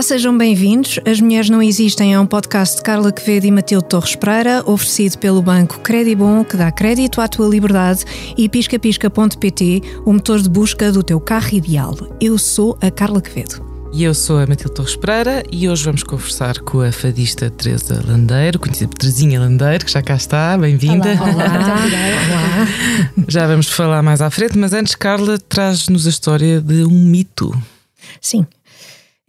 Olá, sejam bem-vindos. As Mulheres Não Existem é um podcast de Carla Quevedo e Matilde Torres Pereira, oferecido pelo banco Credibon, que dá crédito à tua liberdade, e piscapisca.pt, o motor de busca do teu carro ideal. Eu sou a Carla Quevedo. E eu sou a Matilde Torres Pereira e hoje vamos conversar com a fadista Teresa Landeiro, conhecida por Terezinha Landeiro, que já cá está, bem-vinda. Olá. Olá. Já vamos falar mais à frente, mas antes, Carla, traz-nos a história de um mito. Sim.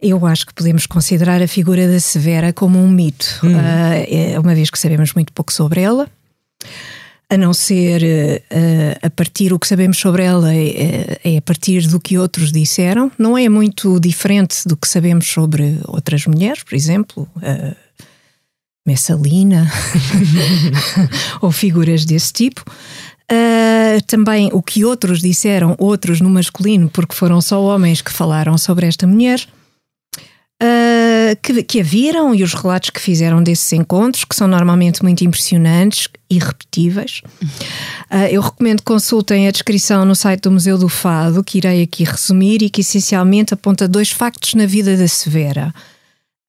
Eu acho que podemos considerar a figura da Severa como um mito, Hum. uh, uma vez que sabemos muito pouco sobre ela, a não ser uh, a partir o que sabemos sobre ela é, é, a partir do que outros disseram. Não é muito diferente do que sabemos sobre outras mulheres, por exemplo, uh, Messalina ou figuras desse tipo. Uh, também o que outros disseram, outros no masculino, porque foram só homens que falaram sobre esta mulher. Uh, que, que a viram e os relatos que fizeram desses encontros, que são normalmente muito impressionantes e. Uh, eu recomendo que consultem a descrição no site do Museu do Fado, que irei aqui resumir e que essencialmente aponta dois factos na vida da Severa.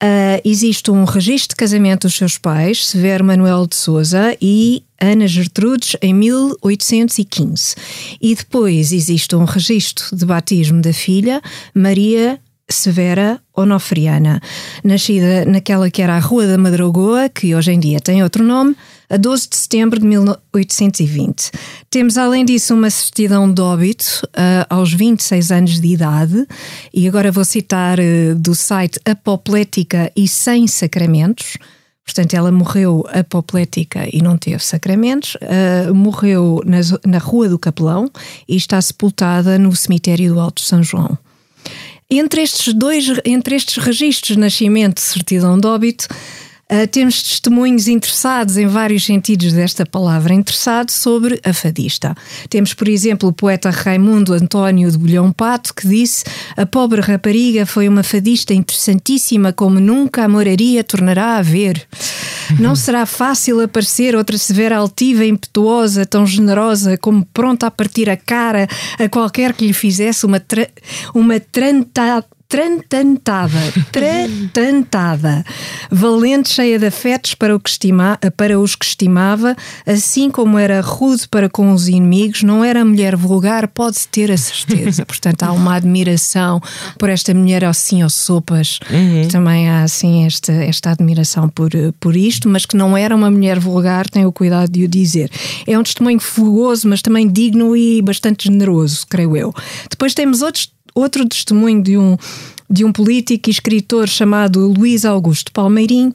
Uh, existe um registro de casamento dos seus pais, Severo Manuel de Souza e Ana Gertrudes, em 1815. E depois existe um registro de batismo da filha, Maria Severa Onofriana, nascida naquela que era a Rua da Madragoa, que hoje em dia tem outro nome, a 12 de setembro de 1820. Temos, além disso, uma certidão de óbito uh, aos 26 anos de idade, e agora vou citar uh, do site Apoplética e Sem Sacramentos. Portanto, ela morreu apoplética e não teve sacramentos, uh, morreu na, na Rua do Capelão e está sepultada no cemitério do Alto São João. Entre estes dois, entre estes registros de nascimento e certidão de óbito, uh, temos testemunhos interessados em vários sentidos desta palavra, interessado sobre a fadista. Temos, por exemplo, o poeta Raimundo António de Bolhão Pato, que disse a pobre rapariga foi uma fadista interessantíssima como nunca a moraria tornará a ver. Não será fácil aparecer outra severa altiva, impetuosa, tão generosa, como pronta a partir a cara a qualquer que lhe fizesse uma, tra uma tranta trantantada, trantantada, valente, cheia de afetos para, o que estima, para os que estimava, assim como era rude para com os inimigos, não era mulher vulgar, pode ter a certeza. Portanto, há uma admiração por esta mulher assim aos sopas. Uhum. Também há assim esta, esta admiração por, por isto, mas que não era uma mulher vulgar, tenho o cuidado de o dizer. É um testemunho fogoso, mas também digno e bastante generoso, creio eu. Depois temos outros outro testemunho de um, de um político e escritor chamado Luís Augusto Palmeirim,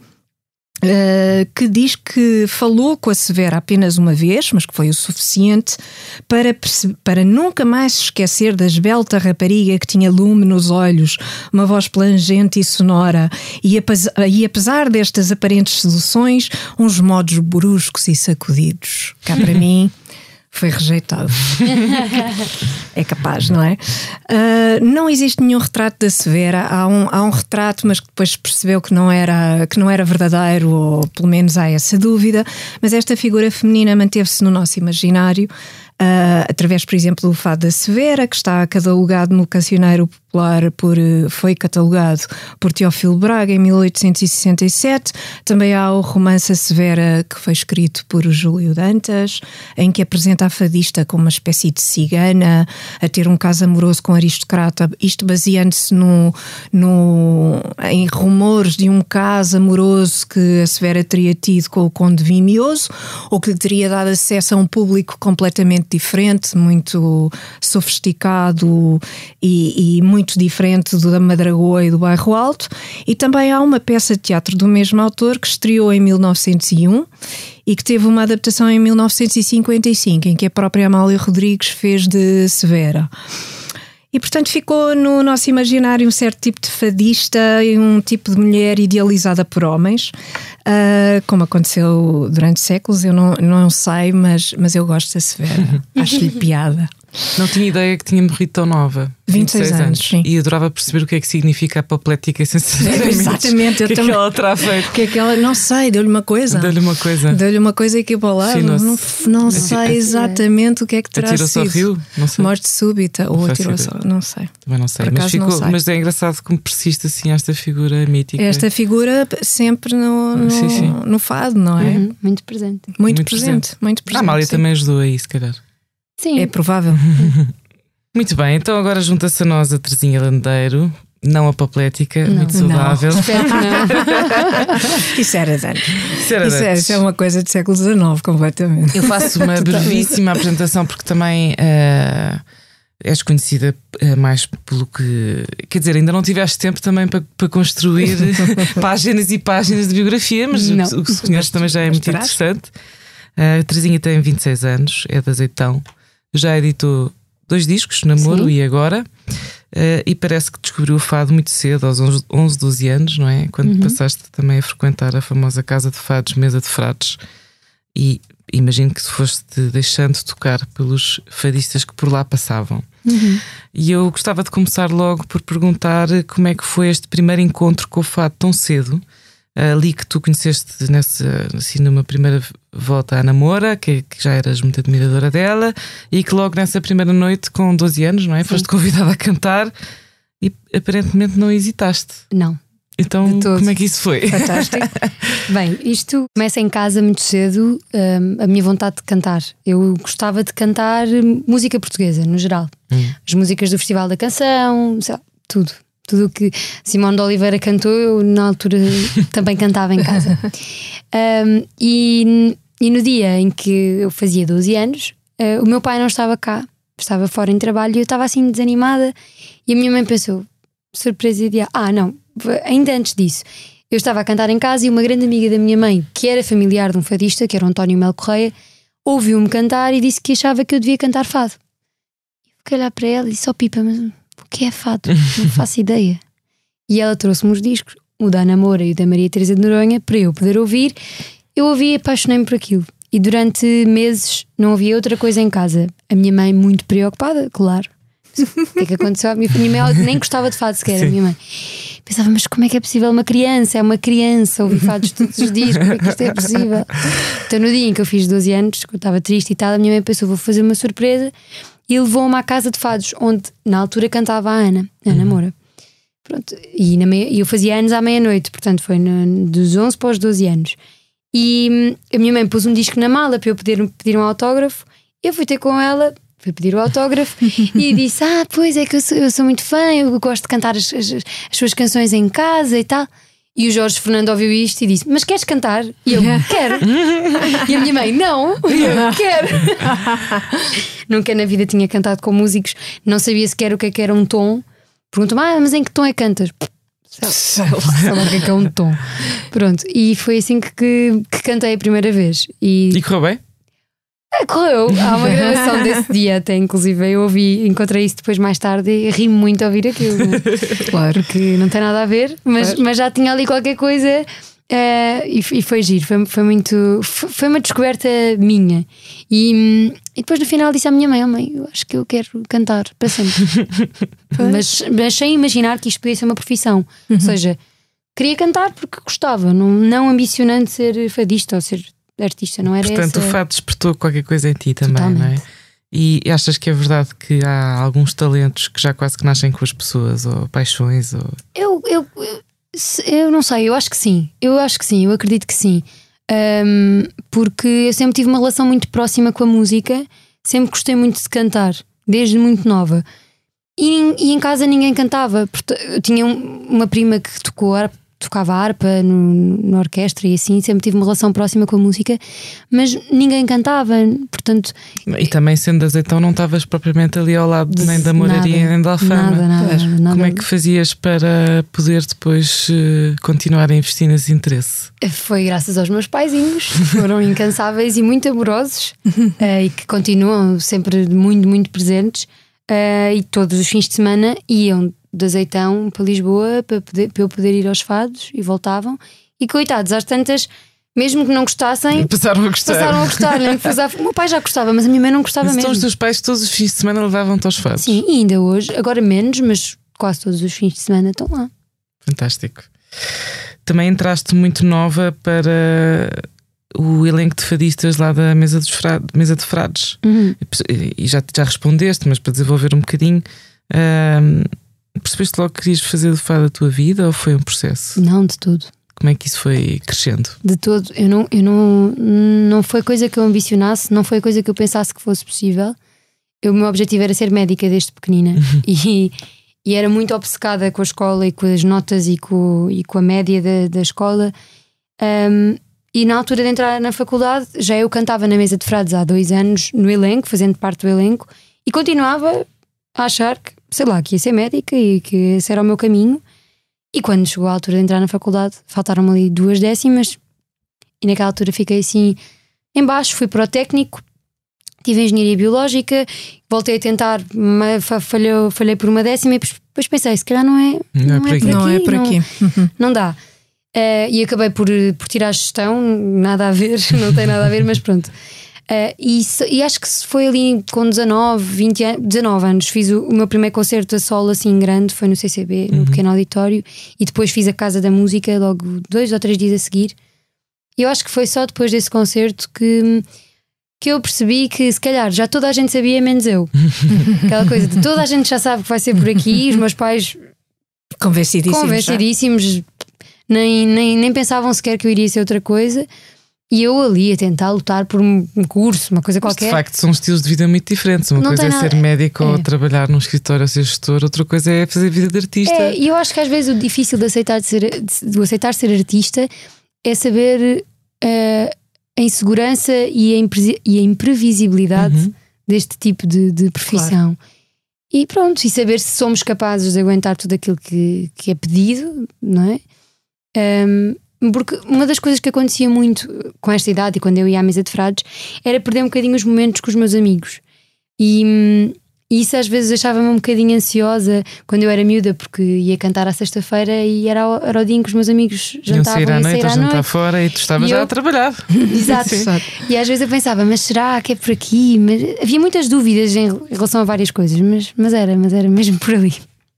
Uh, que diz que falou com a Severa apenas uma vez, mas que foi o suficiente para, para nunca mais se esquecer da esbelta rapariga que tinha lume nos olhos, uma voz plangente e sonora, e, e apesar destas aparentes seduções, uns modos bruscos e sacudidos. Cá para mim foi rejeitado. é capaz, não é? Uh, não existe nenhum retrato da Severa. Há um, há um retrato, mas que depois percebeu que não, era, que não era verdadeiro, ou pelo menos há essa dúvida. Mas esta figura feminina manteve-se no nosso imaginário. Uh, através, por exemplo, do Fado da Severa, que está catalogado no Cancioneiro Popular, por, foi catalogado por Teófilo Braga em 1867. Também há o romance A Severa, que foi escrito por Júlio Dantas, em que apresenta a fadista como uma espécie de cigana, a ter um caso amoroso com um aristocrata, isto baseando-se no, no, em rumores de um caso amoroso que a Severa teria tido com o Conde Vimioso, ou que lhe teria dado acesso a um público completamente diferente, muito sofisticado e, e, muito diferente do da Madragoa e do Bairro Alto. E também há uma peça de teatro do mesmo autor que estreou em 1901 e que teve uma adaptação em 1955, em que a própria Amália Rodrigues fez de Severa. E portanto ficou no nosso imaginário um certo tipo de fadista e um tipo de mulher idealizada por homens, uh, como aconteceu durante séculos. Eu não, não sei, mas, mas eu gosto da Severa, acho-lhe piada. Não tinha ideia que tinha morrido tão nova. 26, 26 anos. Sim. E adorava perceber o que é que significa apoplética sinceramente. Exatamente, eu que também. É que ela terá feito? que é que ela, não sei, deu-lhe uma coisa. Deu-lhe uma coisa. Deu-lhe uma coisa aqui para o lado. Não, não sei exatamente o que é que terá. Atirou-se ao rio? Não sei. Morte súbita. Ou atirou-se Não sei. Também não sei. Mas, ficou, não sei. mas é engraçado como persiste assim esta figura mítica. Esta figura sempre no, no, sim, sim. no fado, não é? Uhum. Muito presente. Muito, muito presente. presente. Muito presente. A Amália sim. também ajudou aí, se calhar. Sim. É provável. Muito bem, então agora junta-se a nós a Terezinha Landeiro, não apoplética, não, muito saudável. Não, espero que não. Isso era de antes. Isso, era isso, é, isso é uma coisa do século XIX, completamente. Eu faço uma brevíssima apresentação porque também uh, és conhecida uh, mais pelo que. Quer dizer, ainda não tiveste tempo também para, para construir páginas e páginas de biografia, mas não. o que se conhece também já é muito interessante. Uh, a Terezinha tem 26 anos, é de Azeitão, já editou dois discos, Namoro Sim. e Agora. Uh, e parece que descobriu o fado muito cedo, aos 11, 12 anos, não é? Quando uhum. passaste também a frequentar a famosa Casa de Fados, Mesa de Frades. E imagino que foste deixando tocar pelos fadistas que por lá passavam. Uhum. E eu gostava de começar logo por perguntar como é que foi este primeiro encontro com o fado tão cedo ali que tu conheceste nessa, assim, numa primeira volta à namora, que, que, já eras muito admiradora dela, e que logo nessa primeira noite, com 12 anos, não é? Sim. Foste convidada a cantar e aparentemente não hesitaste. Não. Então, como é que isso foi? Fantástico. Bem, isto começa em casa muito cedo, um, a minha vontade de cantar. Eu gostava de cantar música portuguesa, no geral. Hum. As músicas do Festival da Canção, lá, tudo. Tudo o que Simão de Oliveira cantou, eu na altura também cantava em casa. Um, e, e, no dia em que eu fazia 12 anos, uh, o meu pai não estava cá, estava fora em trabalho e eu estava assim desanimada. E a minha mãe pensou, surpresa dia, ah, não, ainda antes disso. Eu estava a cantar em casa e uma grande amiga da minha mãe, que era familiar de um fadista, que era o António Mel Correia, ouviu-me cantar e disse que achava que eu devia cantar fado. Eu fiquei olhar para ela e disse: oh, Pipa, mas o que é fado? Não faço ideia. E ela trouxe-me os discos, o da Ana Moura e o da Maria Teresa de Noronha, para eu poder ouvir. Eu ouvi e apaixonei-me por aquilo. E durante meses não havia outra coisa em casa. A minha mãe, muito preocupada, claro. O que é que aconteceu? A minha, minha mãe nem gostava de fado sequer, Sim. a minha mãe. Pensava, mas como é que é possível uma criança? É uma criança ouvir fados todos os dias, como é que isto é possível? Então, no dia em que eu fiz 12 anos, que eu estava triste e tal, a minha mãe pensou: vou fazer uma surpresa e levou-me à casa de fados, onde na altura cantava a Ana, a Ana uhum. Moura. Pronto, e na meia, eu fazia anos à meia-noite, portanto foi no, dos 11 para os 12 anos. E hum, a minha mãe pôs um disco na mala para eu poder pedir um autógrafo. Eu fui ter com ela, fui pedir o autógrafo e disse: Ah, pois é que eu sou, eu sou muito fã, eu gosto de cantar as, as, as suas canções em casa e tal. E o Jorge Fernando ouviu isto e disse: Mas queres cantar? E eu: Quero. e a minha mãe: Não, e eu quero. Nunca na vida tinha cantado com músicos, não sabia sequer o que, é que era um tom. Perguntou-me: Ah, mas em que tom é que cantas? Sei lá, o que é que é um tom. Pronto, e foi assim que, que, que cantei a primeira vez. E, e correu bem? É, correu. Há uma gravação desse dia, até inclusive eu ouvi, encontrei isso depois mais tarde e ri muito a ouvir aquilo. Claro que não tem nada a ver, mas, claro. mas já tinha ali qualquer coisa. Uh, e, e, foi giro, foi, foi muito. Foi uma descoberta minha. E, e depois no final disse à minha mãe: oh, Mãe, eu acho que eu quero cantar para sempre. mas, mas sem imaginar que isto podia ser uma profissão. Uhum. Ou seja, queria cantar porque gostava, não, não ambicionando ser fadista ou ser artista, não era Portanto, essa... o fato despertou qualquer coisa em ti também, Totalmente. não é? E achas que é verdade que há alguns talentos que já quase que nascem com as pessoas, ou paixões? Ou... Eu, eu, eu não sei, eu acho que sim. Eu acho que sim, eu acredito que sim. Um, porque eu sempre tive uma relação muito próxima com a música, sempre gostei muito de cantar, desde muito nova. E, e em casa ninguém cantava. Eu tinha uma prima que tocou tocava harpa no, na orquestra e assim, sempre tive uma relação próxima com a música, mas ninguém cantava, portanto. E também sendo azeitão, não estavas propriamente ali ao lado nem da moraria nada, nem da alfama. Nada, nada, nada, Como é que fazias para poder depois uh, continuar a investir nesse interesse? Foi graças aos meus paizinhos, foram incansáveis e muito amorosos uh, e que continuam sempre muito, muito presentes. Uh, e todos os fins de semana iam de Azeitão para Lisboa para, poder, para eu poder ir aos fados e voltavam. E coitados, às tantas, mesmo que não gostassem, passaram a gostar. Passaram a gostar. Né? O meu pai já gostava, mas a minha mãe não gostava mesmo. Então os teus pais todos os fins de semana levavam-te aos fados? Sim, e ainda hoje, agora menos, mas quase todos os fins de semana estão lá. Fantástico. Também entraste muito nova para o elenco de fadistas lá da Mesa, dos Frades, mesa de Frades. Uhum. E já, já respondeste, mas para desenvolver um bocadinho, percebeste logo que querias fazer de fado a tua vida ou foi um processo? Não, de tudo. Como é que isso foi crescendo? De todo. Eu não, eu não, não foi coisa que eu ambicionasse, não foi coisa que eu pensasse que fosse possível. Eu, o meu objetivo era ser médica desde pequenina e, e era muito obcecada com a escola e com as notas e com, e com a média da, da escola. Um, e na altura de entrar na faculdade, já eu cantava na mesa de frades há dois anos no elenco, fazendo parte do elenco, e continuava a achar que, sei lá, que ia ser médica e que esse era o meu caminho. E quando chegou a altura de entrar na faculdade, faltaram-me ali duas décimas, e naquela altura fiquei assim embaixo, fui para o técnico, tive engenharia biológica, voltei a tentar, falhei, falhei por uma décima e depois pensei, se calhar não é, não, é não é, por aqui. Não é por aqui. Não, não dá. Uh, e acabei por, por tirar a gestão, nada a ver, não tem nada a ver, mas pronto. Uh, e, e, acho que foi ali com 19, 20 anos, 19 anos, fiz o, o, meu primeiro concerto a solo assim grande, foi no CCB, no uhum. pequeno auditório, e depois fiz a Casa da Música logo dois ou três dias a seguir. E eu acho que foi só depois desse concerto que, que eu percebi que se calhar já toda a gente sabia, menos eu. Aquela coisa de toda a gente já sabe que vai ser por aqui, os meus pais convencidíssimos, convencidíssimos nem, nem, nem pensavam sequer que eu iria ser outra coisa. E eu ali a tentar lutar por um curso, uma coisa qualquer. de facto, são estilos de vida muito diferentes. Uma não coisa é nada... ser médico é. ou trabalhar num escritório ou ser gestor, outra coisa é fazer vida de artista. É, e eu acho que às vezes o difícil de aceitar, de ser, de aceitar ser artista é saber uh, a insegurança e a, impre, e a imprevisibilidade uhum. deste tipo de, de profissão. Claro. E pronto, e saber se somos capazes de aguentar tudo aquilo que, que é pedido, não é? Um, porque uma das coisas que acontecia muito com esta idade e quando eu ia à mesa de frades era perder um bocadinho os momentos com os meus amigos. E, e isso às vezes deixava-me um bocadinho ansiosa quando eu era miúda, porque ia cantar à sexta-feira e era, o, era o dia em que os meus amigos jantavam. Iam sair à noite, a jantar fora e tu estavas já eu... a trabalhar. Exato. e às vezes eu pensava, mas será que é por aqui? Mas havia muitas dúvidas em relação a várias coisas, mas, mas era, mas era mesmo por ali.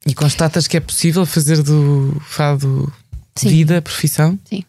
E constatas que é possível fazer do fado Sim. vida, profissão? Sim.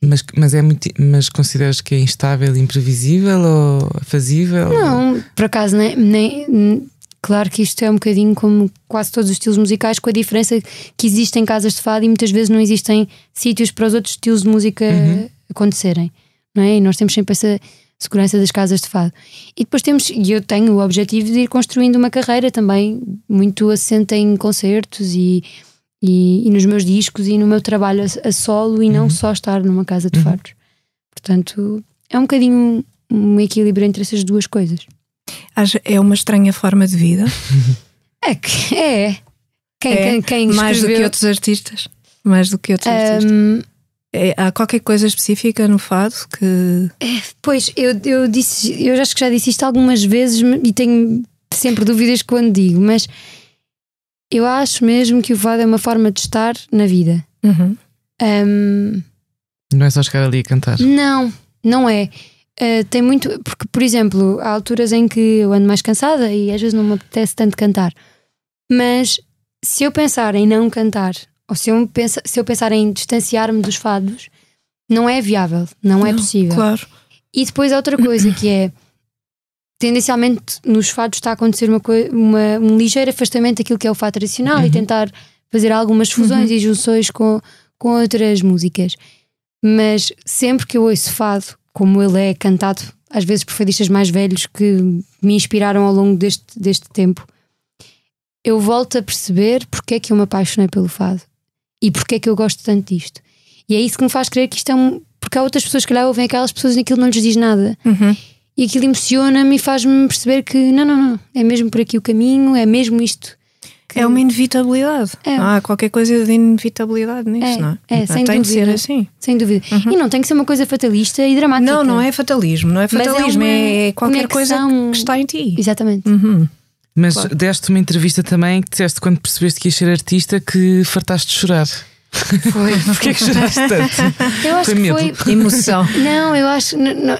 Mas, mas, é muito, mas consideras que é instável, imprevisível ou fazível? Não, por acaso, nem, nem, claro que isto é um bocadinho como quase todos os estilos musicais, com a diferença que existem casas de fado e muitas vezes não existem sítios para os outros estilos de música uhum. acontecerem, não é? E nós temos sempre essa segurança das casas de fado. E depois temos, e eu tenho o objetivo de ir construindo uma carreira também muito assente em concertos e e, e, nos meus discos e no meu trabalho a, a solo e não uhum. só estar numa casa de uhum. fados. Portanto, é um bocadinho um, um equilíbrio entre essas duas coisas. É uma estranha forma de vida. é que é. Quem, é quem, quem mais do que outros artistas? Mais do que outros um, artistas. É, há qualquer coisa específica no fado que. É, pois, eu, eu disse, eu acho que já disse isto algumas vezes e tenho sempre dúvidas quando digo, mas eu acho mesmo que o fado é uma forma de estar na vida. Uhum. Um, não é só chegar ali a cantar. Não, não é. Uh, tem muito. Porque, por exemplo, há alturas em que eu ando mais cansada e às vezes não me apetece tanto cantar. Mas se eu pensar em não cantar, ou se eu, pensa, se eu pensar em distanciar-me dos fados, não é viável, não, é não é possível. Claro. E depois há outra coisa que é tendencialmente nos fados está a acontecer uma, uma, um ligeiro afastamento daquilo que é o fado tradicional uhum. e tentar fazer algumas fusões uhum. e junções com, com outras músicas. Mas sempre que eu ouço fado, como ele é cantado, às vezes por fadistas mais velhos que me inspiraram ao longo deste, deste tempo, eu volto a perceber porque é que eu me apaixonei pelo fado e porque é que eu gosto tanto disto. E é isso que me faz crer que isto é um. Porque há outras pessoas que lá ouvem aquelas pessoas e aquilo não lhes diz nada. Uhum. E aquilo emociona-me e faz-me perceber que não, não, não, é mesmo por aqui o caminho, é mesmo isto. Que... É uma inevitabilidade. É. Há qualquer coisa de inevitabilidade nisso, é, não é? É, sem tem dúvida. de ser assim. Sem dúvida. Uhum. E não tem que ser uma coisa fatalista e dramática. Não, não é fatalismo, não é fatalismo, é, é, qualquer conexão... coisa que está em ti. Exatamente. Uhum. Mas claro. deste uma entrevista também que disseste quando percebeste que ias ser artista que fartaste de chorar. Foi. Porquê que choraste tanto? Eu acho Foi que medo. foi. Emoção. Não, eu acho. não, não,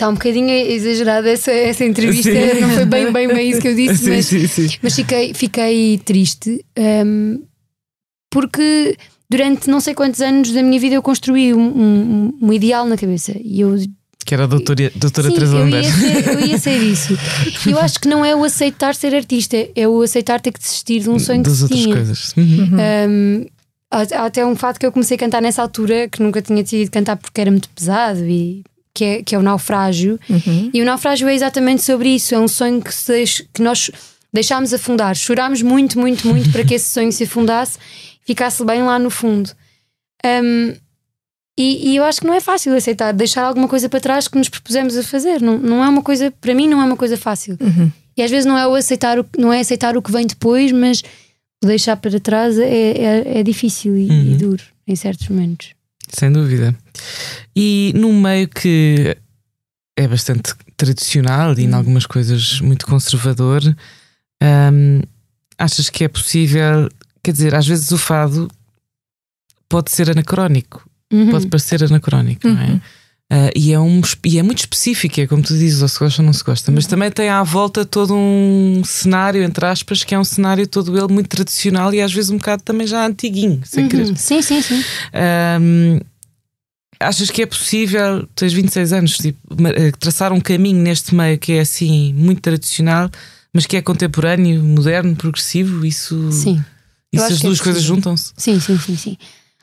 Está um bocadinho exagerada essa, essa entrevista, Sim. não foi bem, bem, bem isso que eu disse, sim, mas, sim, sim. mas fiquei, fiquei triste hum, porque durante não sei quantos anos da minha vida eu construí um, um- um ideal na cabeça e eu Que era a doutora, doutora Sim, Teresa eu Lambert. ia, ser, eu ia ser isso. Eu acho que não é o aceitar ser artista, é o aceitar ter que desistir de um sonho que das se outras tinha. coisas. Uhum. Um, há, há até um fato que eu comecei a cantar nessa altura que nunca tinha decidido cantar porque era muito pesado e que é, que é o naufrágio. E o naufrágio é exatamente sobre isso. É um sonho que, se que nós deixámos afundar. Chorámos muito, muito, muito para que esse sonho se afundasse e ficasse bem lá no fundo. Um, e, e eu acho que não é fácil aceitar, deixar alguma coisa para trás que nos propusemos a fazer. Não, não é uma coisa, para mim, não é uma coisa fácil. E às vezes não é o aceitar o, não é aceitar o que vem depois, mas deixar para trás é, é, é difícil e, Uhum. e duro em certos momentos. Sem dúvida. E num meio que é bastante tradicional e em algumas coisas muito conservador, hum, achas que é possível? Quer dizer, às vezes o fado pode ser anacrónico, Uhum. pode parecer anacrónico, não é? Ah, e, é um, e é muito específico, é como tu dizes, ou se gosta ou não se gosta, mas também tem à volta todo um cenário, entre aspas, que é um cenário todo ele muito tradicional e às vezes um bocado também já antiguinho, sem querer. Uhum. Sim, sim, sim. Ahm, achas que é possível, tens 26 anos, tipo, eh, traçar um caminho neste meio que é assim muito tradicional, mas que é contemporâneo, moderno, progressivo? Isso, Sim. Isso as é duas coisas possível. juntam-se? Sim, sim, sim, sim.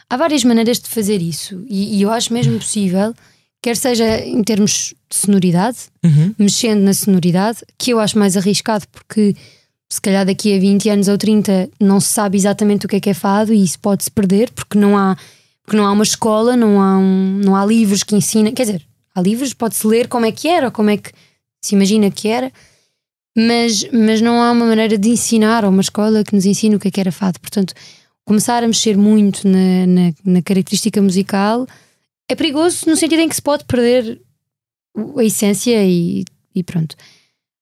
Há várias maneiras de fazer isso e, e eu acho mesmo possível, quer seja em termos de sonoridade, Uhum. mexendo na sonoridade, que eu acho mais arriscado porque se calhar daqui a 20 anos ou 30 não se sabe exatamente o que é que é fado e isso pode-se perder porque não há, porque não há uma escola, não há, um- não há livros que ensinem, quer dizer, há livros, pode-se ler como é que era ou como é que se imagina que era, mas, mas não há uma maneira de ensinar ou uma escola que nos ensine o que é que era fado. Portanto, começar a mexer muito na, na, na característica musical é perigoso no sentido em que se pode perder a essência e, e pronto.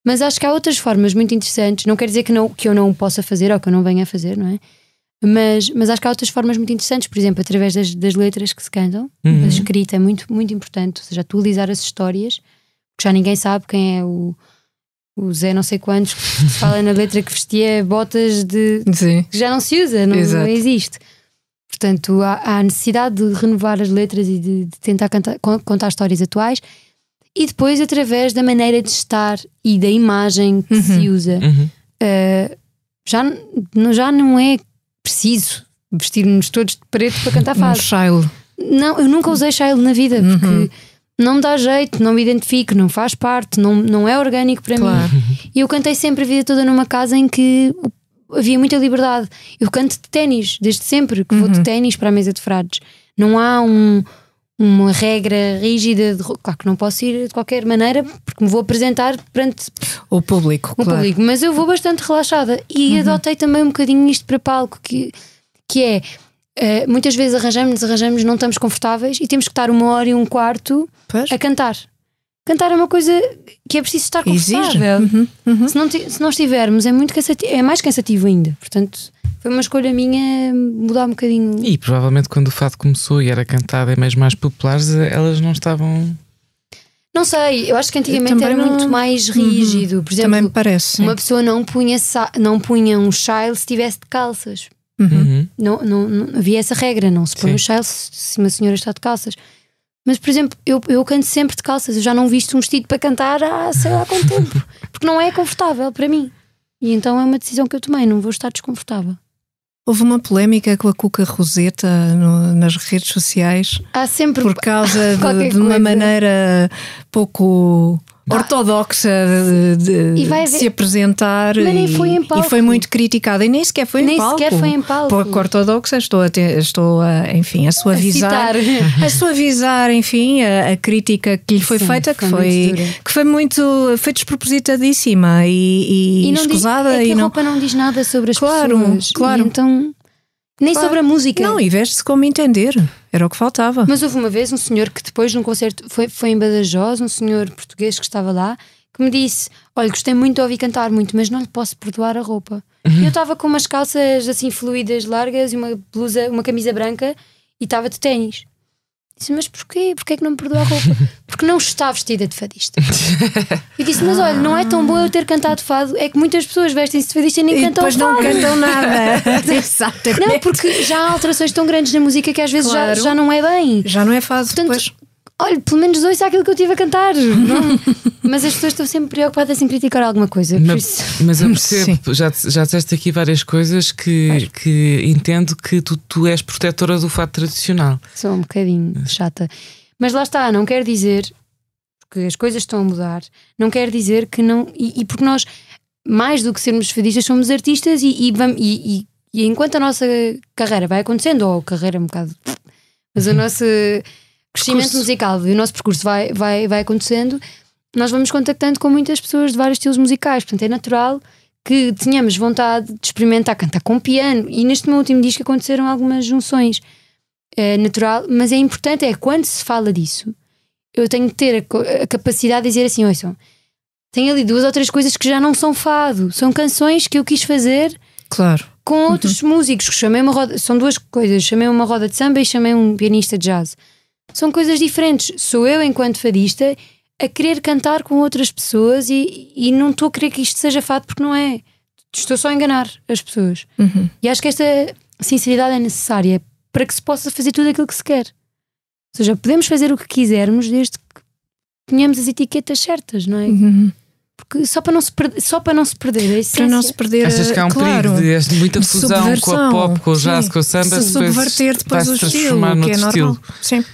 Mas acho que há outras formas muito interessantes. Não quer dizer que, não, que eu não possa fazer ou que eu não venha a fazer, não é? Mas, mas acho que há outras formas muito interessantes, por exemplo, através das, das letras que se cantam. Uhum. A escrita é muito, muito importante, ou seja, atualizar as histórias, porque já ninguém sabe quem é o, o Zé não sei quantos que se fala na letra que vestia botas de Sim. que já não se usa, não, não existe. Portanto, há, há a necessidade de renovar as letras e de, de tentar cantar- con- contar histórias atuais e depois através da maneira de estar e da imagem que se usa. Uhum. Uh, já, já não é preciso vestir-nos todos de preto para cantar Um fado. Shiloh. Não, eu nunca usei Shiloh na vida porque não me dá jeito, não me identifico, não faz parte, não, não é orgânico para Claro. mim. E eu cantei sempre a vida toda numa casa em que havia muita liberdade. Eu canto de ténis, desde sempre, que vou de ténis para a mesa de frades. Não há um- uma regra rígida de. Claro que não posso ir de qualquer maneira porque me vou apresentar perante O público, o claro. público, mas eu vou bastante relaxada e adotei também um bocadinho isto para palco, que, que é eh, muitas vezes arranjamos, arranjamos, não estamos confortáveis e temos que estar uma hora e um quarto Pois. a cantar. Cantar é uma coisa que é preciso estar confortável. Uhum, uhum. Se, não, se não estivermos, é muito cansativo, é mais cansativo ainda. Portanto, foi uma escolha minha mudar um bocadinho. E provavelmente quando o fado começou e era cantado em meios mais populares, elas não estavam. Não sei, eu acho que antigamente era não- muito mais rígido. Por exemplo, Também me parece. sim. uma pessoa não punha, não punha um child se estivesse de calças. Uhum. Não, não, não havia essa regra, não se põe Sim. o child se se uma senhora está de calças. Mas, por exemplo, eu, eu canto sempre de calças, eu já não visto um vestido para cantar há sei lá quanto tempo, porque não é confortável para mim. E então é uma decisão que eu tomei, não vou estar desconfortável. Houve uma polémica com a Cuca Roseta no- nas redes sociais Há sempre. por causa de, de uma maneira pouco ortodoxa de, de- E haver- se apresentar e, foi e foi muito criticada e nem sequer foi Nem em palco. sequer foi em palco. Pouco ortodoxa, estou a, ter- estou a, enfim, a suavizar. citar. A suavizar, enfim, a, a crítica que lhe foi Sim, feita, que foi foi, muito dura. que foi muito foi despropositadíssima e, e, diz, escusada é que e a não. roupa não diz nada sobre as Claro, pessoas. claro. E então. Nem Claro. sobre a música. Não, e veste-se como entender. Era o que faltava. Mas houve uma vez um senhor que depois num concerto foi, foi em Badajoz, um senhor português que estava lá, que me disse: Olha, gostei muito de ouvir cantar muito, mas não lhe posso perdoar a roupa. E eu estava com umas calças assim fluídas, largas e uma blusa, uma camisa branca e estava de ténis. Disse, mas porquê? Porquê é que não me perdoa a roupa? Porque não está vestida de fadista. Eu disse, mas olha, não é tão bom eu ter cantado fado. É que muitas pessoas vestem-se de fadista e nem E cantam depois não fado. cantam nada. Exatamente. Não, porque já há alterações tão grandes na música que às vezes já, Claro. já não é bem. Já não é fácil Portanto, depois. Olha, pelo menos ouça aquilo que eu estive a cantar. Não- Mas as pessoas estão sempre preocupadas em criticar alguma coisa. Por Mas, isso, mas eu percebo, já, já disseste aqui várias coisas que, que entendo que tu, tu és protetora do fato tradicional. sou um bocadinho chata. Mas lá está, não quer dizer porque as coisas estão a mudar, não quer dizer que não. E, e porque nós, mais do que sermos fadistas, somos artistas e, e, vamos- e- e- e enquanto a nossa carreira vai acontecendo, ou carreira é um bocado. Mas o nosso crescimento Percurso. musical e o nosso percurso vai, vai, vai acontecendo, nós vamos contactando com muitas pessoas de vários estilos musicais. Portanto, é natural que tenhamos vontade de experimentar cantar com piano. E neste meu último disco aconteceram algumas junções. É natural, mas é importante, é quando se fala disso, eu tenho que ter a, a capacidade de dizer assim: ouçam, tem ali duas ou três coisas que já não são fado, são canções que eu quis fazer Claro. com outros músicos. Chamei uma roda, são duas coisas: chamei uma roda de samba e chamei um pianista de jazz. São coisas diferentes. Sou eu, enquanto fadista, a querer cantar com outras pessoas e, e não estou a querer que isto seja fado porque não é. Estou só a enganar as pessoas. Uhum. E acho que esta sinceridade é necessária para que se possa fazer tudo aquilo que se quer. Ou seja, podemos fazer o que quisermos desde que tenhamos as etiquetas certas, não é? Uhum. Porque só para não se perder, só para não se perder essência. Para não se perder. Achas que há um claro, perigo de muita fusão com a pop, com o jazz, Sim. com o samba, Se depois subverter depois vai-se o estilo, transformar que é normal. estilo. Sim.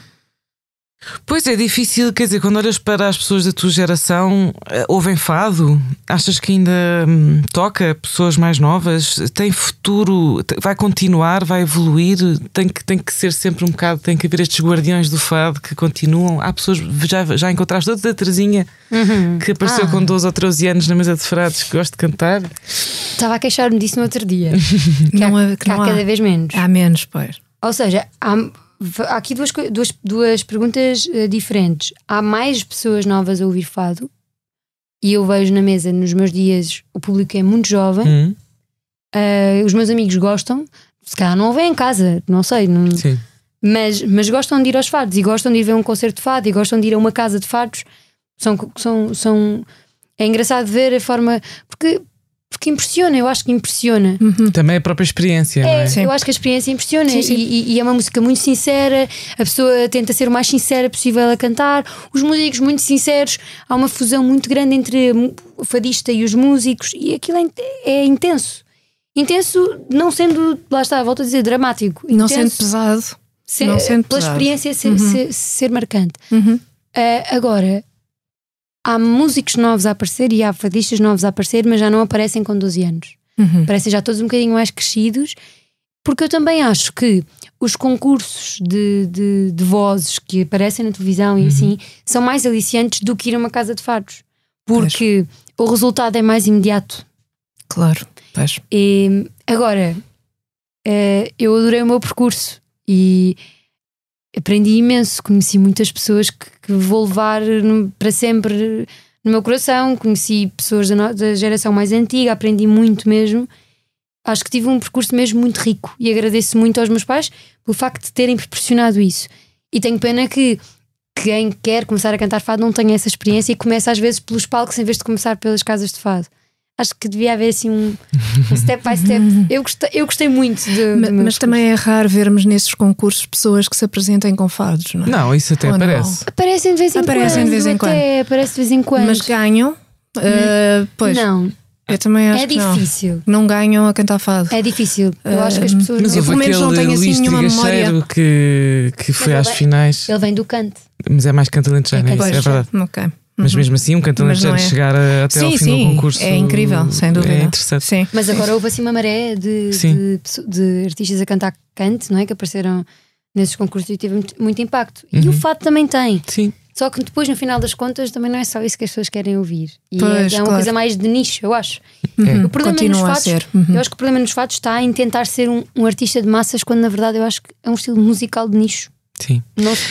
Pois é difícil, quer dizer, quando olhas para as pessoas da tua geração, eh, ouvem fado? Achas que ainda hum, toca pessoas mais novas? Tem futuro? Vai continuar? Vai evoluir? Tem que, tem que ser sempre um bocado, tem que haver estes guardiões do fado que continuam. Há pessoas, já, já encontraste outra Terezinha Uhum. que apareceu Ah. com 12 ou 13 anos na mesa de frados que gosta de cantar? Estava a queixar-me disso no outro dia. que Não há, que que há não há. cada vez menos. Há menos, pois. Ou seja, há, há aqui duas, duas, duas perguntas eh, diferentes. Há mais pessoas novas a ouvir fado e eu vejo na mesa nos meus dias o público é muito jovem, Hum, eh, os meus amigos gostam, se calhar não ouvem em casa, não sei, não, mas, mas gostam de ir aos fados e gostam de ir ver um concerto de fado e gostam de ir a uma casa de fados. São, são, são, é engraçado ver a forma. Porque, porque impressiona, eu acho que impressiona. Também a própria experiência, não é? É, eu acho que a experiência impressiona Sim, sim. E, e- é uma música muito sincera. A pessoa tenta ser o mais sincera possível a cantar. Os músicos muito sinceros. Há uma fusão muito grande entre o fadista e os músicos, e aquilo é, é intenso. Intenso, não sendo, lá está, volto a dizer, dramático. Não Intenso, sendo pesado. ser- não sendo pela pesado. experiência ser, ser, ser marcante. Uhum. Ah, agora, há músicos novos a aparecer e há fadistas novos a aparecer, mas já não aparecem com 12 anos. Uhum. Parecem já todos um bocadinho mais crescidos, porque eu também acho que os concursos de, de, de vozes que aparecem na televisão e assim são mais aliciantes do que ir a uma casa de fados, porque o resultado é mais imediato. Claro. Pois. E, agora, eh, eu adorei o meu percurso e aprendi imenso. Conheci muitas pessoas que, que vou levar no- para sempre no meu coração. Conheci pessoas da, no- da geração mais antiga, aprendi muito mesmo. Acho que tive um percurso mesmo muito rico e agradeço muito aos meus pais pelo facto de terem proporcionado isso. E tenho pena que quem quer começar a cantar fado não tenha essa experiência e começa às vezes pelos palcos em vez de começar pelas casas de fado. Acho que devia haver assim um, um step by step. Eu gostei, eu gostei muito de, Mas, percurso. também é raro vermos nesses concursos pessoas que se apresentem com fados, não é? Não, isso até Ou não? parece. Aparecem de vez em Aparecem quando. de vez em até, aparece de vez em quando. Mas ganham. uh, pois, não, eu também acho é que não. difícil. Não ganham a cantar fado. É difícil. Eu acho que as pessoas. Mas Eu, pelo menos, não tenho, assim, nenhuma Trigacheiro que, que foi ele às vai- finais, Ele vem do canto. mas é mais cantalentejano, é, É isso, é cantalentejano. verdade. Ok. Mas mesmo assim, um cantalentejano não é. chegar a- até ao Sim, fim sim. do concurso é incrível, sem dúvida. É interessante. Sim. Mas agora houve assim uma maré de, de, de artistas a cantar cante, não é? Que apareceram nesses concursos e teve muito, muito impacto. E Uhum. o fado também tem. Sim. Só que depois, no final das contas, também não é só isso que as pessoas querem ouvir. E é- Pois, é, uma claro. coisa mais de nicho, eu acho. Uhum. O problema Continua nos ser. Uhum. eu acho que o problema nos fados está em tentar ser um, um artista de massas, quando na verdade eu acho que é um estilo musical de nicho. Sim.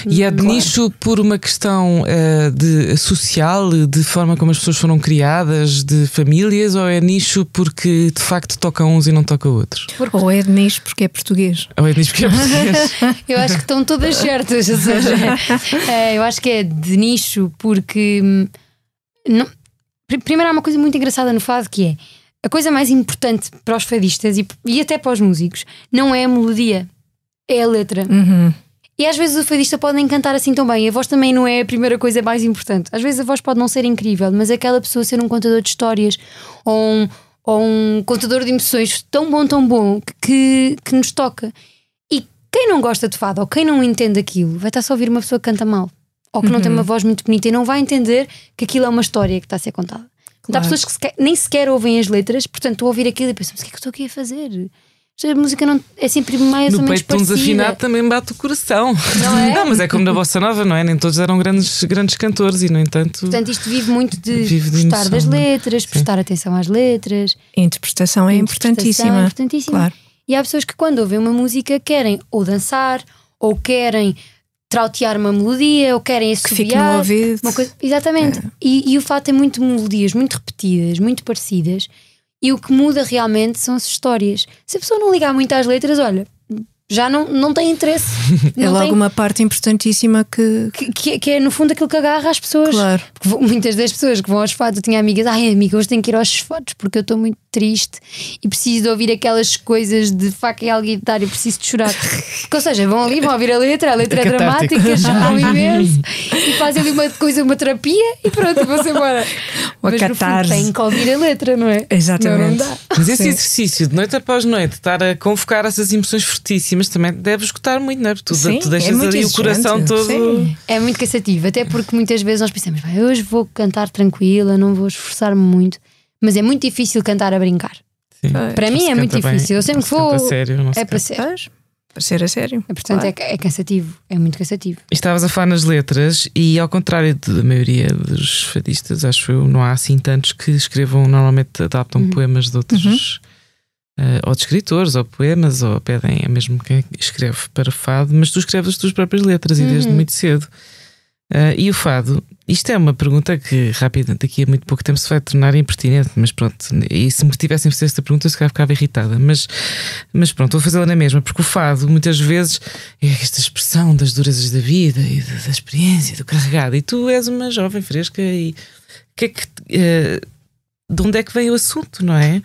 e é de claro. nicho por uma questão uh, de social, de forma como as pessoas foram criadas, de famílias, ou é nicho porque de facto toca uns e não toca outros? Ou é de nicho porque é português. Ou é de nicho porque é português. eu acho que estão todas certas. Ou seja, é, eu acho que é de nicho porque. Hum, não, primeiro há uma coisa muito engraçada no fado que é a coisa mais importante para os fadistas e, e até para os músicos não é a melodia, é a letra. Uhum. E às vezes o fadista pode nem cantar assim tão bem. A voz também não é a primeira coisa mais importante. Às vezes a voz pode não ser incrível, mas aquela pessoa ser um contador de histórias ou um, ou um contador de emoções tão bom, tão bom que, que nos toca. E quem não gosta de fado ou quem não entende aquilo vai estar só a ouvir uma pessoa que canta mal ou que uhum. não tem uma uhum. voz muito bonita e não vai entender que aquilo é uma história que está a ser contada. Claro. Há pessoas que sequer, nem sequer ouvem as letras, portanto, estou a ouvir aquilo e penso, mas o que é que estou aqui a fazer? A música não, é sempre mais no ou menos peito parecida. um desafinado também bate o coração. Não é? Não, mas é como na Bossa Nova, não é? Nem todos eram grandes, grandes cantores e, no entanto. Portanto, isto vive muito de, vive de gostar das é? letras, Sim. prestar atenção às letras. A interpretação é importantíssima. É importantíssima. Claro. E há pessoas que, quando ouvem uma música, querem ou dançar ou querem trautear uma melodia ou querem assobiar. Que uma coisa, exatamente. É. E, e, o fato é muito melodias muito repetidas, muito parecidas. E o que muda realmente são as histórias. Se a pessoa não ligar muito às letras, olha, já não, não tem interesse. é não logo tem... uma parte importantíssima que... Que, que, que... é no fundo aquilo que agarra as pessoas. Claro. Porque muitas das pessoas que vão aos fados, eu tinha amigas, ai amiga, hoje tenho que ir aos fados porque eu estou muito triste e preciso de ouvir aquelas coisas de faca e alguitar e preciso de chorar. Porque, ou seja, vão ali, vão ouvir a letra, a letra é, é dramática, choram imenso e fazem ali uma coisa, uma terapia e pronto, vão-se embora. Uma Mas catarse. têm que ouvir a letra, não é? Exatamente. Não, não Mas esse Sim. exercício de noite após noite, estar a convocar essas emoções fortíssimas mas também deve escutar muito, não é? Porque tu, Sim, tu deixas é ali o coração todo. Sim. É muito cansativo, até porque muitas vezes nós pensamos, hoje vou cantar tranquila, não vou esforçar-me muito, mas é muito difícil cantar a brincar. Sim. Para mim é muito difícil. Bem, eu sempre vou. Sério, é para ser. Para ser a sério. É, portanto, claro. é, é, cansativo, é muito cansativo. Estavas a falar nas letras, e ao contrário da maioria dos fadistas, acho eu, não há assim tantos que escrevam, normalmente adaptam uhum. poemas de outros. Uhum uh, ou de escritores, ou poemas, ou pedem, é mesmo quem escreve para fado, mas tu escreves as tuas próprias letras uhum. e desde uhum. muito cedo. Uh, e o fado, isto é uma pergunta que rápida, daqui a muito pouco tempo se vai tornar impertinente, mas pronto, e se me tivessem feito esta pergunta eu se calhar ficava irritada, mas, mas pronto, vou fazê-la na mesma, porque o fado muitas vezes é esta expressão das durezas da vida e da, da experiência, do carregado, e tu és uma jovem fresca e que é que. Uh, de onde é que vem o assunto, não é?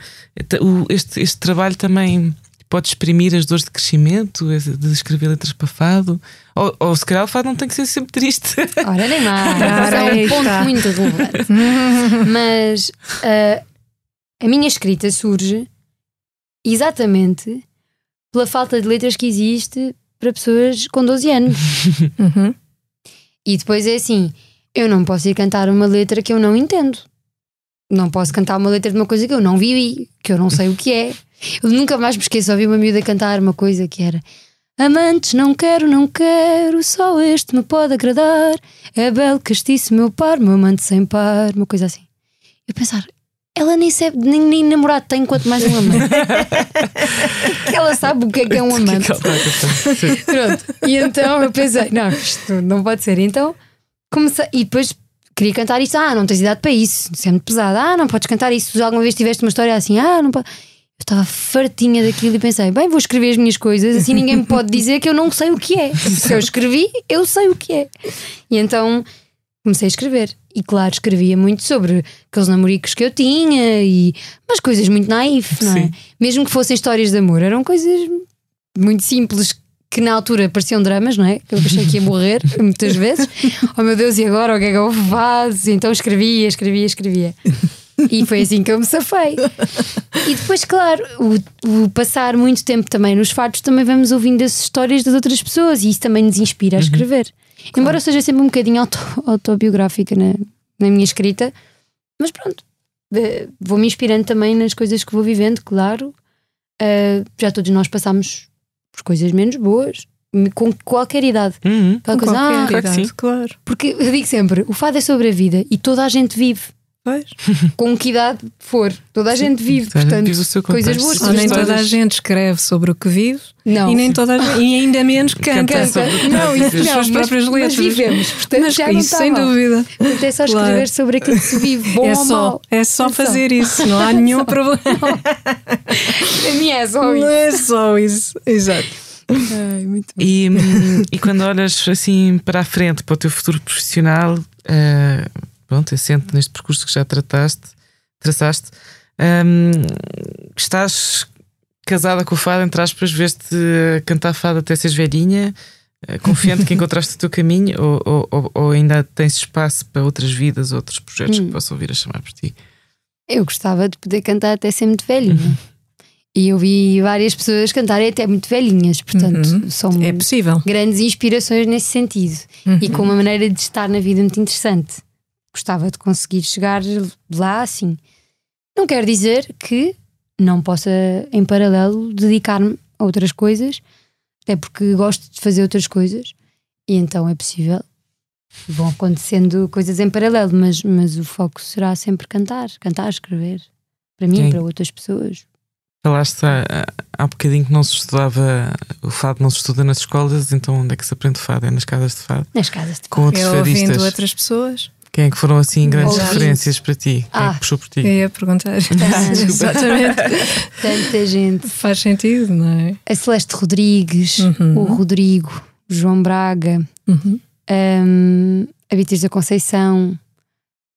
Este, este trabalho também pode exprimir as dores de crescimento, de escrever letras para fado. Ou, ou se calhar o fado não tem que ser sempre triste. Ora, nem mais. Ora, é um ponto muito relevante. Mas uh, a minha escrita surge exatamente pela falta de letras que existe para pessoas com 12 anos. Uhum. E depois é assim: eu não posso ir cantar uma letra que eu não entendo não posso cantar uma letra de uma coisa que eu não vivi, que eu não sei o que é. Eu nunca mais me esqueço de ouvir uma miúda cantar uma coisa que era Amantes não quero, não quero, só este me pode agradar. É belo castiço, meu par, meu amante sem par, uma coisa assim. Eu pensar, ela nem sabe, nem, nem namorado tem, quanto mais um amante. ela sabe o que é que é um amante. Pronto. E então eu pensei, não, isto não pode ser. Então comecei, e depois queria cantar isto, ah, não tens idade para isso, isso é muito pesado, ah, não podes cantar isso, se alguma vez tiveste uma história assim, ah, não pode. Eu estava fartinha daquilo e pensei, bem, vou escrever as minhas coisas, assim ninguém me pode dizer que eu não sei o que é. Se eu escrevi, eu sei o que é. E então comecei a escrever. E claro, escrevia muito sobre aqueles namoricos que eu tinha e umas coisas muito naif, não é? Sim. Mesmo que fossem histórias de amor, eram coisas muito simples que na altura pareciam dramas, não é? Que eu achei que ia morrer muitas vezes. Oh meu Deus, e agora o que é que eu faço? Então escrevia, escrevia, escrevia. E foi assim que eu me safei. E depois, claro, o, o, passar muito tempo também nos fatos, também vamos ouvindo as histórias das outras pessoas e isso também nos inspira a uhum. escrever. Uhum. Claro. Embora seja sempre um bocadinho auto, autobiográfica na, na minha escrita, mas pronto, vou-me inspirando também nas coisas que vou vivendo, claro. Uh, já todos nós passamos por coisas menos boas, com qualquer idade. Uhum, com coisa, qualquer ah, idade, claro. Porque eu digo sempre: o fado é sobre a vida e toda a gente vive. Pois. Com que idade for. Toda a gente vive, portanto, vive o seu coisas boas. Ou nem toda a gente escreve sobre o que vive Não. e nem toda gente, e ainda menos canta. Canta sobre que não, isso as Não, suas mas- próprias mas letras. vivemos, portanto, Mas já não isso está sem mal. dúvida. Portanto, é só escrever Claro. sobre aquilo que se vive, bom É ou só, mau. é só É só. fazer isso, não há nenhum problema. A minha é só Não isso. é só isso. Exato. Ai, muito bom. E, hum, e quando olhas assim para a frente, para o teu futuro profissional, eh, pronto, assente neste percurso que já trataste, traçaste, hum, estás casada com o fado, entre aspas, veste a cantar fado até seres velhinha, eh, confiante que encontraste o teu caminho, ou, ou- ou- ainda tens espaço para outras vidas, outros projetos Hum. que possam vir a chamar por ti? Eu gostava de poder cantar até ser muito velhinha. E eu vi várias pessoas cantarem até muito velhinhas, portanto, Uhum. são É possível. grandes inspirações nesse sentido. E com uma maneira de estar na vida muito interessante. Gostava de conseguir chegar lá assim. Não quer dizer que não possa, em paralelo, dedicar-me a outras coisas, até porque gosto de fazer outras coisas, e então é possível. Vão acontecendo coisas em paralelo, mas, mas o foco será sempre cantar, cantar, escrever. Para mim, Sim. para outras pessoas. Falaste há, há bocadinho que não se estudava, o fado não se estuda nas escolas, então onde é que se aprende fado? É nas casas de fado? Nas casas de Com fado. outros É ouvindo fadistas. outras pessoas. Quem é que foram assim grandes Ouvindo. referências para ti? Quem é Ah. que puxou por ti? Eu ia perguntar. Exatamente. Tanta gente. Faz sentido, não é? A Celeste Rodrigues, Uhum. o Rodrigo, o João Braga, Uhum. hum, a Beatriz da Conceição,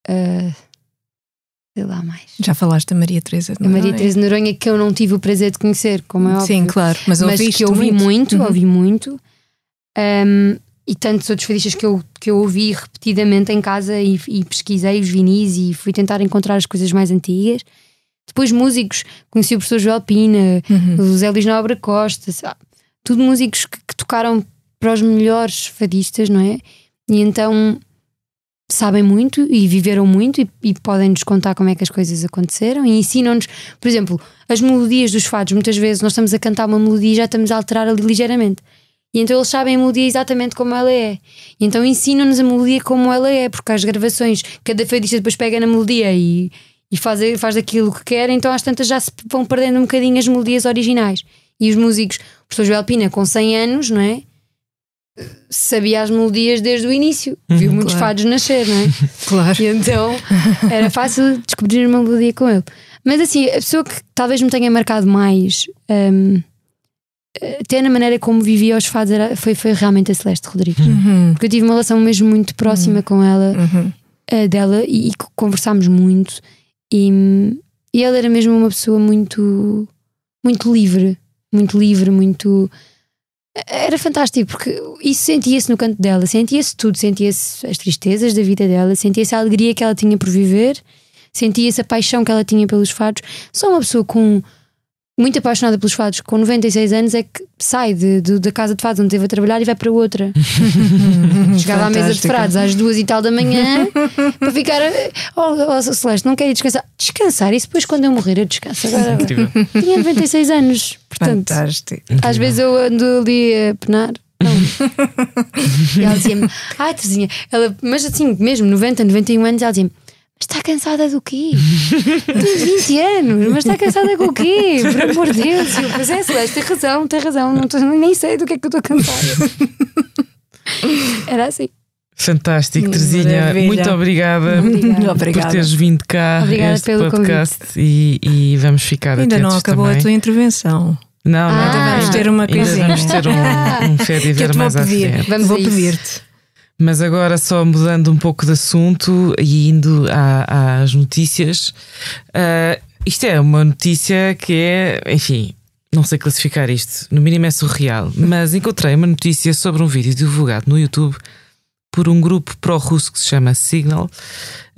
ah, sei lá mais. Já falaste da Maria Teresa de A Maria Noronha? Teresa de Noronha, que eu não tive o prazer de conhecer, como é óbvio. Sim, claro. Mas, mas que eu ouvi muito, Uhum. ouvi muito. Hum, e tantos outros fadistas que eu, que eu ouvi repetidamente em casa e, e pesquisei os vinis e fui tentar encontrar as coisas mais antigas. Depois músicos, conheci o professor Joel Pina, Uhum. o Zé Luís Nobre Costa, sabe? tudo músicos que, que tocaram para os melhores fadistas, não é? E então sabem muito e viveram muito e, e podem nos contar como é que as coisas aconteceram e ensinam-nos, por exemplo, as melodias dos fados. Muitas vezes nós estamos a cantar uma melodia e já estamos a alterar ali ligeiramente. E então eles sabem a melodia exatamente como ela é. E então ensinam-nos a melodia como ela é, porque as gravações, cada fadista depois pega na melodia e, e faz, faz aquilo que quer, então às tantas já se vão perdendo um bocadinho as melodias originais. E os músicos, o professor Joel Pina, com 100 anos, não é? Sabia as melodias desde o início, viu muitos claro. fados nascer, não é? Claro. E então era fácil descobrir uma melodia com ele. Mas assim, a pessoa que talvez me tenha marcado mais, hum, até na maneira como vivia os fados, era- foi, foi realmente a Celeste Rodrigues. Uhum. Porque eu tive uma relação mesmo muito próxima com ela, Uhum. eh, dela, e, e conversámos muito. E, e ela era mesmo uma pessoa muito, muito livre, muito livre, muito. Era fantástico, porque isso sentia-se no canto dela, sentia-se tudo, sentia-se as tristezas da vida dela, sentia-se a alegria que ela tinha por viver, sentia-se a paixão que ela tinha pelos fados. Só uma pessoa com muito apaixonada pelos fados, com 96 anos, é que sai de, de- da casa de fados onde esteve a trabalhar e vai para outra. Chegava à mesa de Fantástica. frados às duas e tal da manhã para ficar. Oh, oh, Celeste, não quero ir descansar. Descansar, isso depois quando eu morrer eu descanso. Agora Incrível. tinha 96 anos, portanto, Fantástico. às vezes eu ando ali a penar. Não. e ela dizia-me, ai Terezinha, ela, mas assim, mesmo 90, 91 anos, ela dizia-me, está cansada do quê? Tem 20 anos, mas está cansada com o quê? Por amor de Deus. Eu, pois é, Celeste, tem razão, tem razão, não tô- nem sei do que é que eu estou cansada. Era assim. Fantástico, Terezinha. Maravilha. Muito obrigada, Obrigada. por teres vindo cá Obrigada este pelo podcast e, e vamos ficar Ainda não acabou também. a tua intervenção. Não, não, Ah. ainda Vamos ter uma ainda coisinha. vamos ter um, um fé de ver mais à frente. Vamos vou pedir-te. Mas agora só mudando um pouco de assunto e indo à- às notícias. ah, isto é uma notícia que é, enfim, não sei classificar isto, no mínimo é surreal, mas encontrei uma notícia sobre um vídeo divulgado no YouTube por um grupo pró-russo que se chama Signal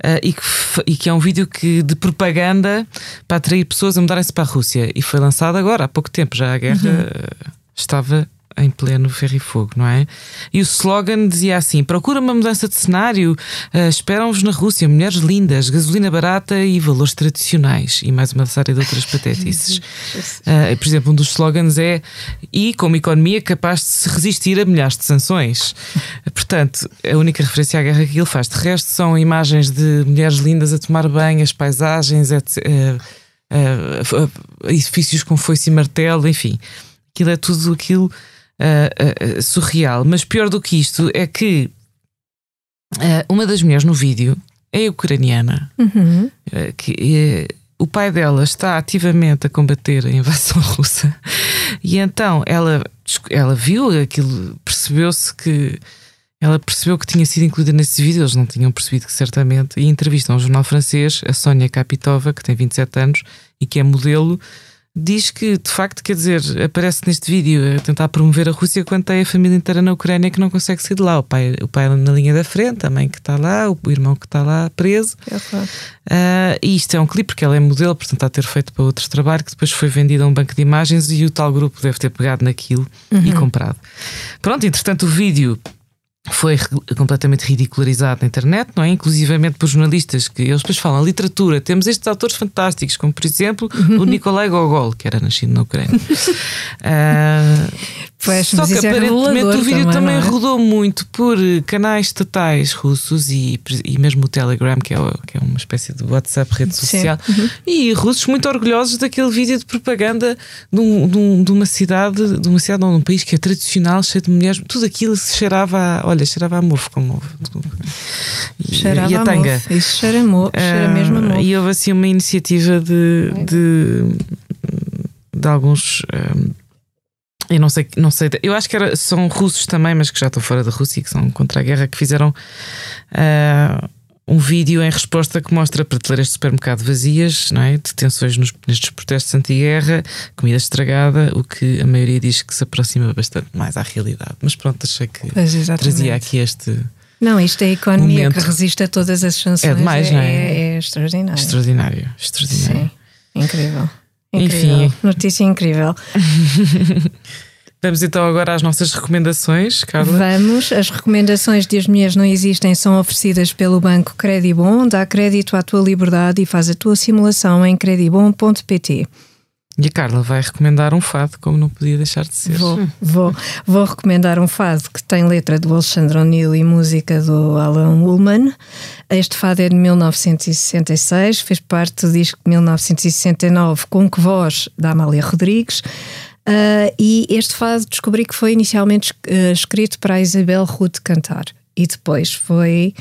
ah, e, que, e que é um vídeo que, de propaganda para atrair pessoas a mudarem-se para a Rússia e foi lançado agora, há pouco tempo, já a guerra ah, estava em pleno ferro e fogo, não é? E o slogan dizia assim: procura uma mudança de cenário, uh, esperam-vos na Rússia mulheres lindas, gasolina barata e valores tradicionais. E mais uma série de outras patétices. Uh, por exemplo, um dos slogans é: e como economia capaz de se resistir a milhares de sanções. Portanto, a única referência à guerra que ele faz, de resto, são imagens de mulheres lindas a tomar banho, as paisagens, etc. Uh, uh, edifícios com foice e martelo, enfim, aquilo é tudo aquilo uh, surreal. Mas pior do que isto é que uma das mulheres no vídeo é ucraniana, uhum. que o pai dela está ativamente a combater a invasão russa e então ela, ela viu aquilo, percebeu-se que ela percebeu que tinha sido incluída nesse vídeo, eles não tinham percebido que certamente, e entrevista a um jornal francês, a Sónia Kapitova, que tem 27 anos e que é modelo, diz que de facto, quer dizer, aparece neste vídeo a tentar promover a Rússia quando tem a família inteira na Ucrânia que não consegue sair de lá. O pai, o pai na linha da frente, a mãe que está lá, o irmão que está lá preso. É claro. uh, e isto é um clipe porque ela é modelo, portanto está a ter feito para outro trabalho que depois foi vendido a um banco de imagens e o tal grupo deve ter pegado naquilo uhum. e comprado. Pronto, entretanto o vídeo foi completamente ridicularizado na internet, não é? Inclusivamente por jornalistas que eles depois falam literatura. Temos estes autores fantásticos, como por exemplo o Nikolai Gogol, que era nascido na Ucrânia. uh, pois, só que aparentemente o vídeo também, também é? rodou muito por canais estatais russos e, e mesmo o Telegram, que é, que é uma espécie de WhatsApp, rede social, uhum. e russos muito orgulhosos daquele vídeo de propaganda de, um, de, um, de uma cidade, de uma cidade, ou de um país que é tradicional, cheio de mulheres, tudo aquilo se cheirava a olha, cheirava a mofo com mofo. E, cheirava e a tanga. Mofo. Isso cheira, mofo, cheira uh, mesmo a mofo. E houve assim uma iniciativa de, de, de alguns. Um, eu não sei, não sei, eu acho que era, são russos também, mas que já estão fora da Rússia, que são contra a guerra, que fizeram uh, um vídeo em resposta que mostra prateleiras de supermercado vazias, não é? detenções nos, nestes protestos anti-guerra, comida estragada, o que a maioria diz que se aproxima bastante mais à realidade. Mas pronto, achei que trazia aqui este. Não, isto é a economia momento. que resiste a todas as sanções. É demais, é, não é? É, é extraordinário. Extraordinário, extraordinário. Sim, incrível. Incrível. Enfim. Notícia incrível. Vamos então agora às nossas recomendações, Carla. Vamos. As recomendações de As Mulheres Não Existem são oferecidas pelo Banco Credibon. Dá crédito à tua liberdade e faz a tua simulação em credibon.pt. E a Carla vai recomendar um fado, como não podia deixar de ser. Vou, vou, vou recomendar um fado que tem letra do Alexandre O'Neill e música do Alan Woolman. Este fado é de 1966, fez parte do disco de 1969 com que voz da Amália Rodrigues. Uh, e este fado descobri que foi inicialmente uh, escrito para a Isabel Ruth cantar e depois foi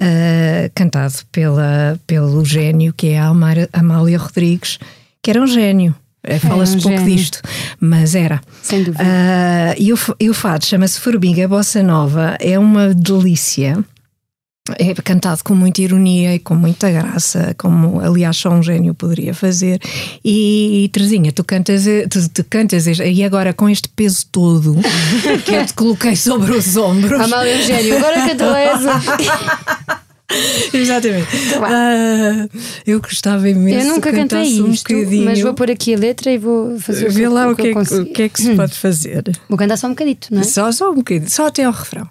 uh, cantado pela, pelo gênio que é a Amália Rodrigues, que era um gênio. Fala-se um pouco disto, mas era. Sem dúvida. e, o, e o fado chama-se Formiga Bossa Nova, é uma delícia é cantado com muita ironia e com muita graça, como aliás só um gênio poderia fazer. E, e Terezinha, tu cantas, tu, tu, cantas e agora com este peso todo que eu te coloquei sobre os ombros. Amália é um gênio, agora canta. Exatamente. Uh, eu gostava imenso Eu nunca cantei isto, um mas vou pôr aqui a letra e vou fazer Vê lá o, que, é, o que é que se hum. pode fazer. Vou cantar só um bocadito, não é? Só, só um bocadinho, só até ao refrão.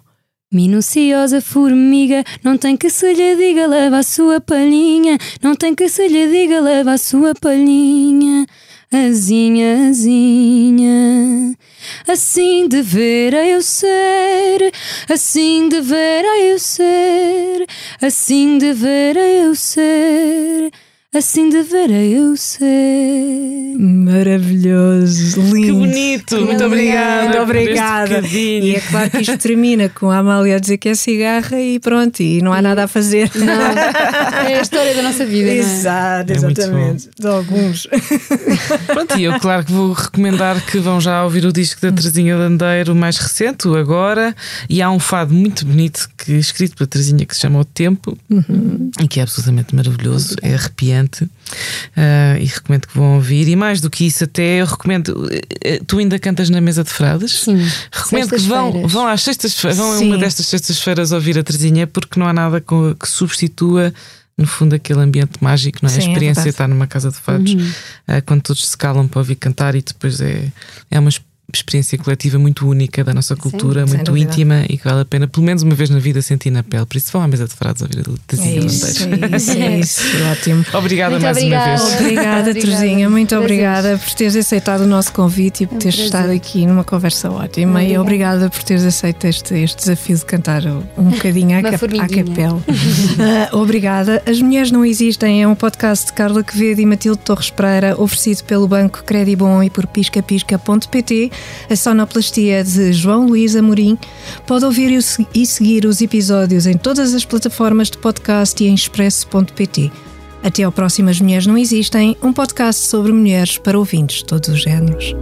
Minuciosa formiga, não tem que se lhe diga, leva a sua palhinha. Não tem que se lhe diga, leva a sua palhinha. Azinha, azinha. Assim devera eu ser, assim devera eu ser, assim devera eu ser. Assim deverei eu ser. Maravilhoso, lindo. Que bonito, que muito obrigada. Muito obrigada. E é claro que isto termina com a Amália a dizer que é cigarra e pronto, e não há nada a fazer. Não, é a história da nossa vida. Exato, é? exatamente. De alguns. Pronto, e eu, claro que vou recomendar que vão já ouvir o disco da Terezinha Landeiro, mais recente, o Agora, e há um fado muito bonito que escrito pela Terezinha que se chama O Tempo uhum. e que é absolutamente maravilhoso, é arrepiante Uh, e recomendo que vão ouvir. E mais do que isso, até eu recomendo. Eh, tu ainda cantas na mesa de frades? Sim. Recomendo que vão, vão às sextas-feiras, vão a uma destas sextas-feiras ouvir a Terezinha, porque não há nada que substitua no fundo, aquele ambiente mágico, não é? Sim, a experiência é estar numa casa de fados, uhum. uh, quando todos se calam para ouvir cantar e depois é, é uma experiência coletiva muito única da nossa cultura, Sem muito dúvida. íntima e que vale a pena, pelo menos uma vez na vida, sentir na pele. Por isso vão à mesa de frases ouvir a É Terezinha isso, é isso, é isso. Ótimo. Obrigada Muito mais obrigada. uma vez. Obrigada, Obrigada. Terezinha, muito obrigada por teres aceitado o nosso convite e por É um teres estado aqui numa conversa ótima. E Obrigada. obrigada por teres aceito este, este desafio de cantar um bocadinho à, cap à capela. Ah, obrigada. As Mulheres Não Existem é um podcast de Carla Quevedo e Matilde Torres Pereira, oferecido pelo Banco Credibon e por piscapisca.pt. A sonoplastia de João Luís Amorim. Pode ouvir e e seguir os episódios em todas as plataformas de podcast e em expresso.pt. Até ao próximo As Mulheres Não Existem, um podcast sobre mulheres para ouvintes de todos os géneros.